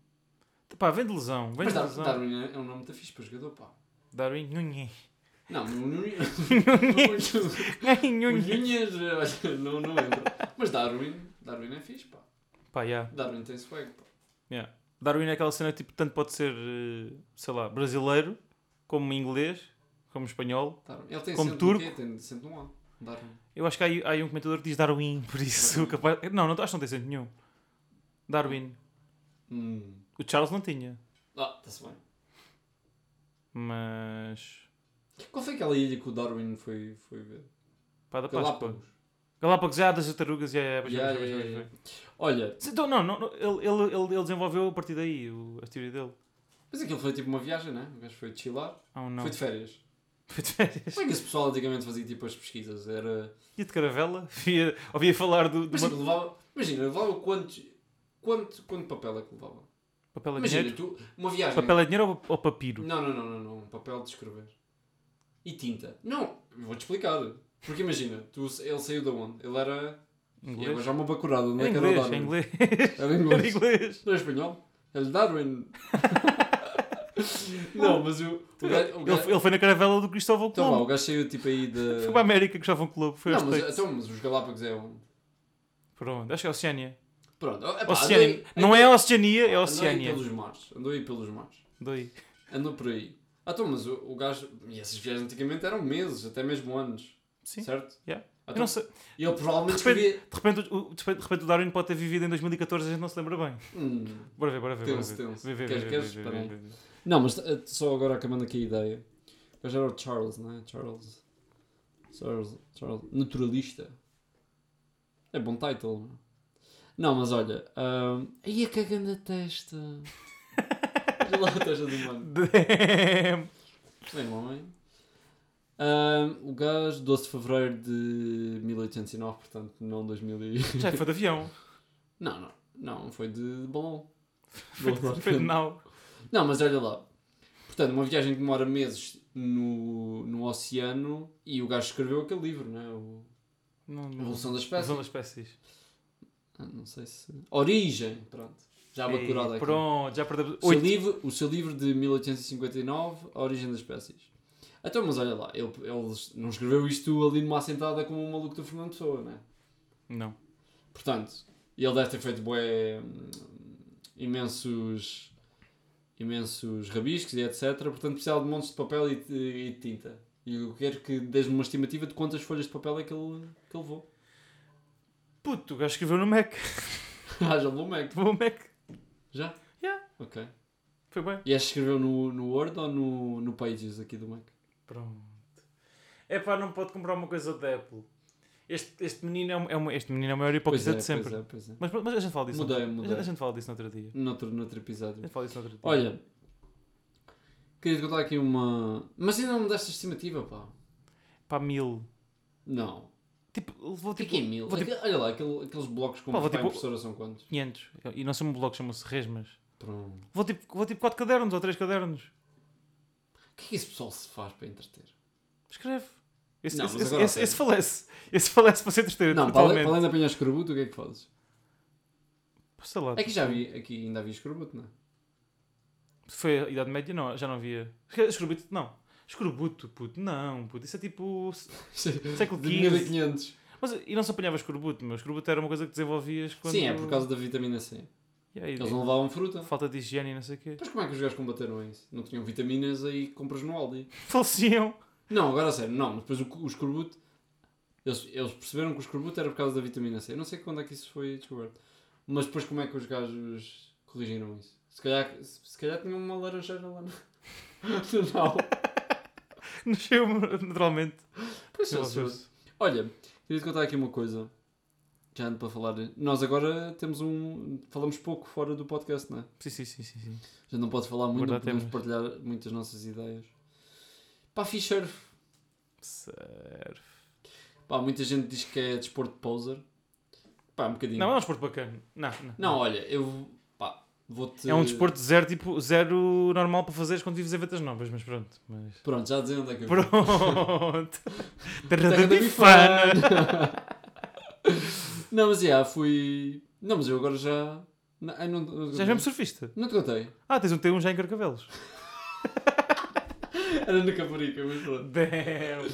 Pá, vem de lesão. Vem Mas de Dar- lesão. Darwin é é um nome muito fixe para jogador, pá. Darwin. Nhunhê. Não, o Nunhas, olha, não, não entra. Mas Darwin, Darwin é fixe, pá. Pá, yeah. Darwin tem swag, pá. Yeah. Darwin é aquela cena que tipo, tanto pode ser, eh, sei lá, brasileiro, como inglês, como espanhol. Darwin. Ele tem Como turco. Tem no A. Darwin. Eu acho que há, há um comentador que diz Darwin, por isso. Capaz... Não, não, acho que não tem sentido nenhum. Darwin. Hum. O Charles não tinha, Ah, está-se bem. mas. Qual foi aquela ilha que o Darwin foi, foi ver? Pá, da Páscoa. Galápagos. Já das tartarugas, já é. Yeah, yeah, yeah, yeah. Olha, Então, não, não, ele, ele, ele, desenvolveu a partir daí o, a teoria dele. mas aquilo foi tipo uma viagem, né? O gajo foi chilar. Ah, não. Foi de férias. Foi de férias. Como é que esse pessoal antigamente fazia tipo as pesquisas? Era. Ia de caravela, via, ouvia falar do, do Imagina, levava, imagina, levava quantos. Quanto, quanto papel é que levava? papel é Imagina, dinheiro. tu, uma viagem. Papel é dinheiro ou, ou papiro? Não, não, não, não, não. Papel de escrever. E tinta. Não, vou-te explicar. Porque imagina, tu, ele saiu de onde? Ele era. Agora Inglês? já uma bacurada, não É é que era o inglês, é Darwin? inglês. Era É inglês. inglês. Não é espanhol? Ele Darwin. não, mas o. o, gajo, o Ele, gajo, ele foi na caravela do Cristóvão então Colombo. o gajo saiu tipo aí de. Foi para a América, Cristóvão Colombo. Foi Não, mas, então, mas os Galápagos é onde? Pronto, acho que é Oceânia. Pronto, epá, Oceânia. andei- Não é Oceania, é Andou aí pelos mares. Andou aí pelos mares. Doi. Andou por aí. Ah, então, mas o, o gajo. E essas viagens antigamente eram meses, até mesmo anos. Sim. Certo? Yeah. Ah, Eu então, não sei. Ele provavelmente De repente- escrevia. De repente, o, de repente o Darwin pode ter vivido em 2014 e a gente não se lembra bem. Hum. Bora ver, bora ver. bora Tenso, ver. tenso. Vê, vê, Queres- vê, queres? vê, vê. Não, mas eh, só agora acabando aqui a ideia. Gajo era o Charles, não é? Charles. Charles. Charles. Naturalista. É bom title, não é? Não, mas olha. Um... A cagando a testa. Olha lá a testa do mano. Damn. Bem, homem. Um, o gajo, 12 de fevereiro de 1809, portanto, não 2000 e... Já foi de avião. Não, não. Não, foi de balão. Foi de, foi de nau. Não, mas olha lá. Portanto, uma viagem que demora meses no, no oceano e o gajo escreveu aquele livro, não é? O Não, não. Evolução das Espécies. Evolução das espécies. Ah, não sei se. Origem, pronto. Já Ei, bacurada aqui. Pronto, já perdemos. O seu, livro, o seu livro de 1859, A Origem das Espécies. Então, mas olha lá, ele, ele não escreveu isto ali numa assentada como um maluco do Fernando Pessoa, não é? Não. Portanto, ele deve ter feito bué, hum, imensos, imensos rabiscos e etc. Portanto, precisava de montes de papel e de, e tinta. E eu quero que dês-me uma estimativa de quantas folhas de papel é que ele, que ele levou. Puto, o gajo escreveu no Mac. ah, já levou o Mac. Levou o Mac. Já? Yeah. Ok. Foi bem. E este escreveu no, no Word ou no, no Pages aqui do Mac? Pronto. É pá, não pode comprar uma coisa da Apple. Este, este, menino é, um- é uma, este menino é o maior hipócrita é, de sempre. pois é, pois é. Mas, mas a gente fala disso. Mudei, no, mudei. A gente fala disso no outro dia. Noutro, noutro A episódio. gente fala disso no outro dia. Olha, queria te contar aqui uma... Mas ainda não me deste estimativa, pá. Pá, mil. Não. Tipo, levou que é tipo que é mil? vou tipo- Olha lá, aquele- aqueles blocos com Pá, vou a tipo- impressora são quantos? 500. E não são blog, chamam-se resmas. Pronto. Vou tipo, vou tipo 4 cadernos ou 3 cadernos. O que é que esse pessoal se faz para entreter? Escreve. Esse, Não, esse, mas esse, esse, falece. Esse falece para ser entreter. Não, para além, totalmente. para além de apanhar escorbuto, o que é que fazes? Sei lá. É que já vi, aqui ainda havia escorbuto, não é? Foi a Idade Média? Não, já não havia. Escorbuto, não. Escorbuto, puto, não, puto. Isso é tipo. Século De XV. 1500. Mas, e não se apanhava escorbuto, meu. Escorbuto era uma coisa que desenvolvias quando. Sim, é por causa da vitamina C. E aí, Eles não levavam fruta. Falta de higiene e não sei o quê. Mas como é que os gajos combateram isso? Não tinham vitaminas aí compras no Aldi. Faleciam. Não, agora a sério, não, mas depois o, o escorbuto. Eles, eles perceberam que o escorbuto era por causa da vitamina C. Eu não sei quando é que isso foi descoberto. Mas depois como é que os gajos corrigiram isso? Se calhar, se, se calhar tinham uma laranjeira lá no. não. Nasceu naturalmente. Pois é. Olha, queria te contar aqui uma coisa. Já ando para falar. Nós agora temos um. Falamos pouco fora do podcast, não é? Sim, sim, sim, sim. sim. Já não pode falar muito, não Verdade, podemos temos. partilhar muitas nossas ideias. Pá, fiz surf. Surf. Pá, muita gente diz que é desporto de poser. Pá, um bocadinho. Não, é um desporto bacana. Não, não. Não, olha, eu. Pá, vou-te. É um desporto zero, tipo, zero normal para fazeres quando vives em novas, mas pronto. Mas... Pronto, já dizer onde é que eu Pronto. Terra da bifana. Não, mas já, fui. Não, mas eu agora já. Não, eu não, não, Já és mesmo surfista. não te contei. Ah, tens um T1 já em Carcavelos. Era na Caparica, mas pronto. Damn.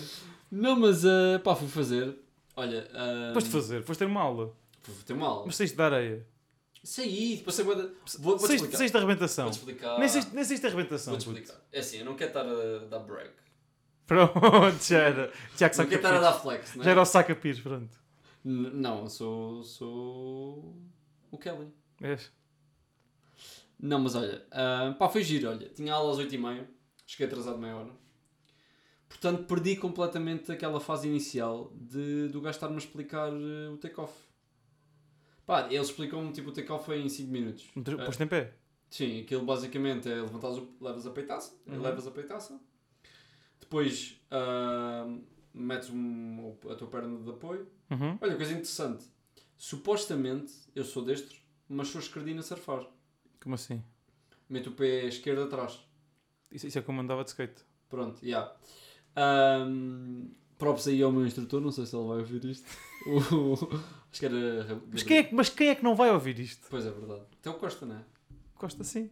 Não, mas ah, pá, fui fazer. Olha. Uh, Foste fazer, foste ter uma aula. Fui ter uma aula. Mas saíste da areia. Saí, passei bué da- Vou, vou-te Saíste saíste da arrebentação. Vou-te explicar. Nem saíste, nem saíste da arrebentação. Vou-te puto. explicar. É assim, eu não quero estar a dar break. Pronto, já era. Já que Não quero estar a dar flex, não é? Já era o saca-pires, pronto. Não, sou. sou. o Kelly. És? Não, mas olha, ah, pá, foi giro, olha. Tinha aula às 8h30, cheguei atrasado meia hora. Portanto, perdi completamente aquela fase inicial de, do gajo estar-me a explicar eh, o take-off. Pá, ele explicou-me, tipo, o take-off foi em 5 minutos. Ah, Posto em pé. Sim, aquilo basicamente é levantar levas a peitaça, Uhum. levas a peitaça, depois ah, metes um, a tua perna de apoio. Uhum. Olha, coisa interessante. Supostamente, eu sou destro, mas sou esquerdino a surfar. Como assim? Meto o pé esquerdo atrás. Isso, isso é como andava de skate. Pronto, já. Um, props aí ao meu instrutor, não sei se ele vai ouvir isto. Acho que era. Mas quem, é, que- mas quem é que não vai ouvir isto? Pois é verdade. Até o Costa, não é? Costa sim.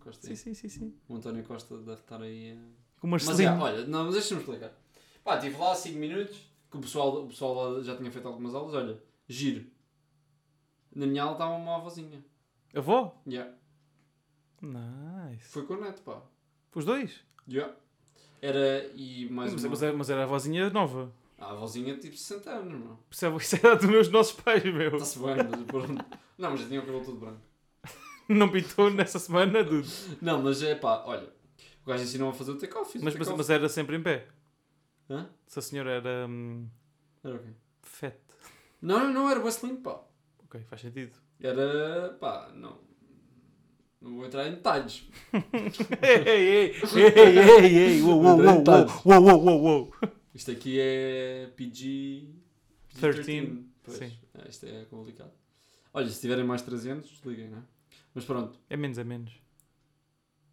Costa Sim, aí. sim, sim, sim. O António Costa deve estar aí. a- Com o Mas olha, não, mas deixa-me explicar. Pá, estive lá 5 minutos, que o pessoal, o pessoal lá já tinha feito algumas aulas. Olha, giro. Na minha aula estava uma avózinha. Avó? Yeah. Nice. Foi com o neto, pá. Os dois? Yeah. Era. E mais Mas, uma. mas era, mas era a vozinha nova. A avózinha tipo 60 anos, meu. Isso é- Isso era dos meus nossos pais, meu. Está-se bem, mas pronto. Não, mas já tinha o cabelo todo branco. Não pintou nessa semana, dude. Não, mas é pá, olha. O gajo ensinou a fazer o take-off. Mas, mas, take-off. mas era sempre em pé. Hã? Se a senhora era hum, Era o quê? fat. Não, não, não, era wrestling, pá. Ok, faz sentido. Era. pá, não. Não vou entrar em detalhes. ei, ei, ei, ei, ei, ei, uou, uou, uou, uou, uou, uou, uou. Isto aqui é PG. 13, Pois, sim. é, isto é complicado. Olha, se tiverem mais 300, desliguem, não é? Mas pronto. É menos, é menos.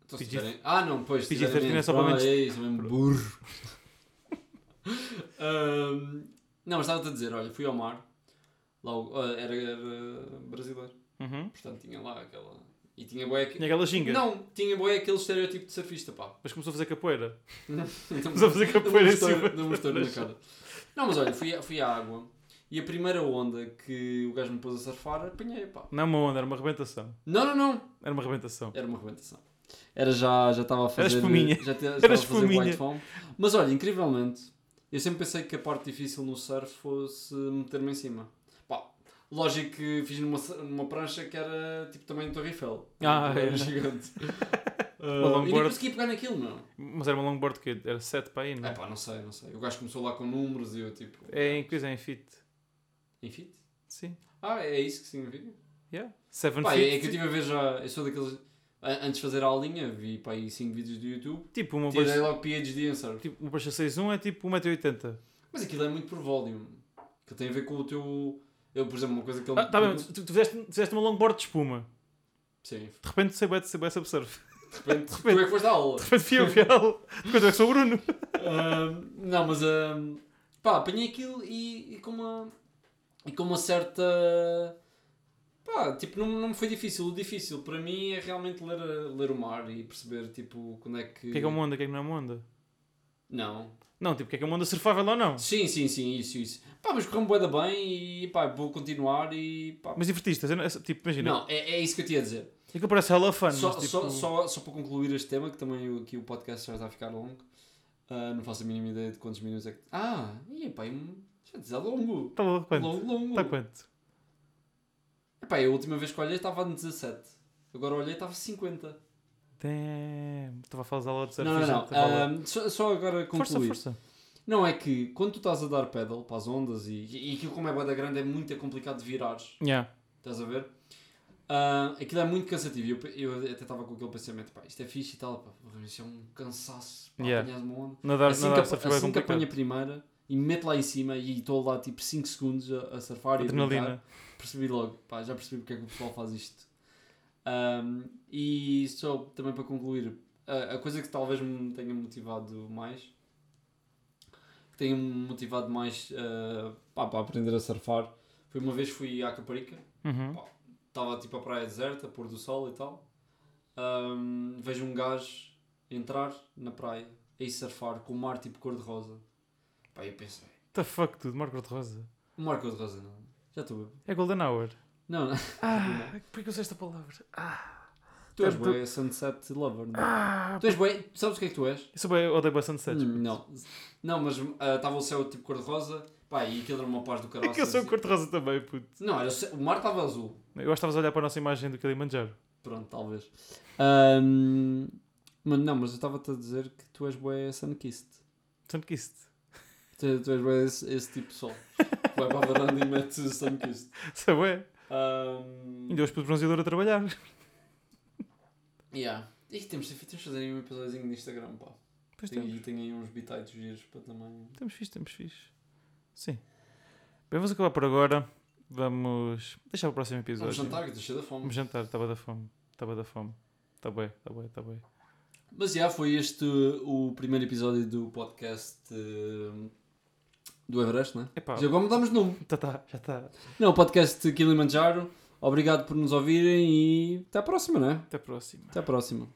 Então, se PG tiverem... Ah, não, pois. se PG-13 tiverem é menos, só para pronto, menos- É isso, mesmo burro. Ahm, não, mas estava-te a dizer, olha, fui ao mar. Lá, o- ah, era, era brasileiro. Uhum. Portanto, tinha lá aquela. E tinha boé. Tinha aquela ginga. Não, tinha boé aquele estereótipo de surfista, pá. Mas começou a fazer capoeira. Começou a fazer capoeira em cima. Não na cara. Não, mas olha, fui, fui à água e a primeira onda que o gajo me pôs a surfar, apanhei, pá. Não é uma onda, era uma arrebentação. Não, não, não. Era uma arrebentação. Era uma arrebentação. Era já, já estava a fazer. espuminha. Já, já Era estava a fazer espuminha. white foam. Mas olha, incrivelmente, eu sempre pensei que a parte difícil no surf fosse meter-me em cima. Pá, lógico que fiz numa, numa prancha que era tipo também Torre Eiffel. Ah, era é. gigante. Uma Uh, e nem longboard. consegui pegar naquilo, meu. Mas era uma longboard que era 7 para aí, não É é? pá, não sei, não sei. O gajo começou lá com números e eu tipo. É em coisa, é em fit. Em fit? Sim. Ah, é isso que significa? Yeah. 7 Pá, feet. é que eu estive a ver já. Eu sou daqueles. Antes de fazer a aulinha, vi para aí 5 vídeos do YouTube. Tipo, uma Tirei logo PhD em surf. tipo, uma prancha 6.1 é tipo 1,80m. Mas aquilo é muito por volume. Que tem a ver com o teu. Eu, por exemplo, uma coisa que ele. Ah, tá bem, tu, tu, fizeste, fizeste uma longboard de espuma. Sim. De repente sei bem, sei bem sobre surf. De repente, tu é que foste à aula. De repente fui eu fiel. De repente eu sou o Bruno. Ahm, não, mas. ahm, pá, apanhei aquilo e, e com uma. E com uma certa. Pá, tipo, não, não me foi difícil. O difícil para mim é realmente ler, ler o mar e perceber, tipo, quando é que. O que é que é uma onda? O que é que não é uma onda? Não. Não, tipo, o que é que é uma onda surfável ou não? Sim, sim, sim, isso, isso. Pá, mas correu-me bué da bem e pá, vou continuar e pá. Mas divertiste, tipo, imagina. Não, é, é isso que eu tinha a dizer. Aquilo parece hella fun, Só, mas tipo... só, só, só para concluir este tema, que também o- aqui o podcast já está a ficar longo. ah, não faço a mínima ideia de quantos minutos é que. Ah, e pá, já diz, é longo. Tá bom, quanto? Longo, longo. Tá quanto? Epá, a última vez que olhei estava a 17. Agora olhei estava a 50. Damn. Estava a falar aula de surf. não, não, não. Ah, só, só agora Força, concluir. força. Não, é que quando tu estás a dar pedal para as ondas e, e aquilo como é boa grande é muito complicado de virares. Yeah. Estás a ver? Ah, aquilo é muito cansativo. Eu, eu até estava com aquele pensamento, pá, isto é fixe e tal, pá, isso é um cansaço para Yeah. apanhar uma onda. Nadar, assim nadar que, é assim que apanho a primeira e me meto lá em cima e estou lá tipo 5 segundos a, a surfar e a brincar, Adrenalina. percebi logo, pá, já percebi porque é que o pessoal faz isto. Ahm, e só também para concluir, a, a coisa que talvez me tenha motivado mais, que tenha me motivado mais ah, pá, para aprender a surfar, foi uma vez fui à Caparica, Uhum. estava tipo a praia deserta, pôr do sol e tal. Ahm, vejo um gajo entrar na praia e surfar com o mar tipo cor-de-rosa. Pá, eu pensei, The fuck, tudo, Marco de Rosa. o mar cor-de-rosa não, já estou. É Golden Hour. Não, não. Ah, por que usei esta palavra? Ah, Tu és Tu- bué sunset lover, não é? ah Tu és bué, sabes o que é que tu és? eu sou bem, odeio bastante sets. Hum, não, não, mas ah, estava o céu tipo cor-de-rosa, pá, e aquilo era uma paz do caralho. É que eu sou cor de rosa também, puto. Não, era, o mar estava azul. Eu acho que estavas a olhar para a nossa imagem do Kilimanjaro. Pronto, talvez. Ahm, mas não, mas eu estava-te a dizer que tu és bué sun-kissed. Sunkist. Tu, tu és bué esse, esse tipo de sol. Vai para a varanda e mete sun-kissed. Sabe? é? Ahm, Ainda hoje pus o bronzeador a trabalhar. yeah. E temos, temos de fazer aí um episódiozinho no Instagram, pá. Pois Tem, temos. e tem aí uns bitites giros para também... Temos fixe, temos fixe. Sim. Bem, vamos acabar por agora. Vamos deixar para o próximo episódio. Vamos jantar, que estou cheio da fome. Vamos jantar, estava da fome. Estava da fome. Está bem, está bem, está bem. Mas já foi este o primeiro episódio do podcast eh, do Everest, né? Epá, Já agora mudamos de nome. tá, tá, já está. Não, o podcast Kilimanjaro. Obrigado por nos ouvirem e até à próxima, né? Até a próxima. Até à próxima.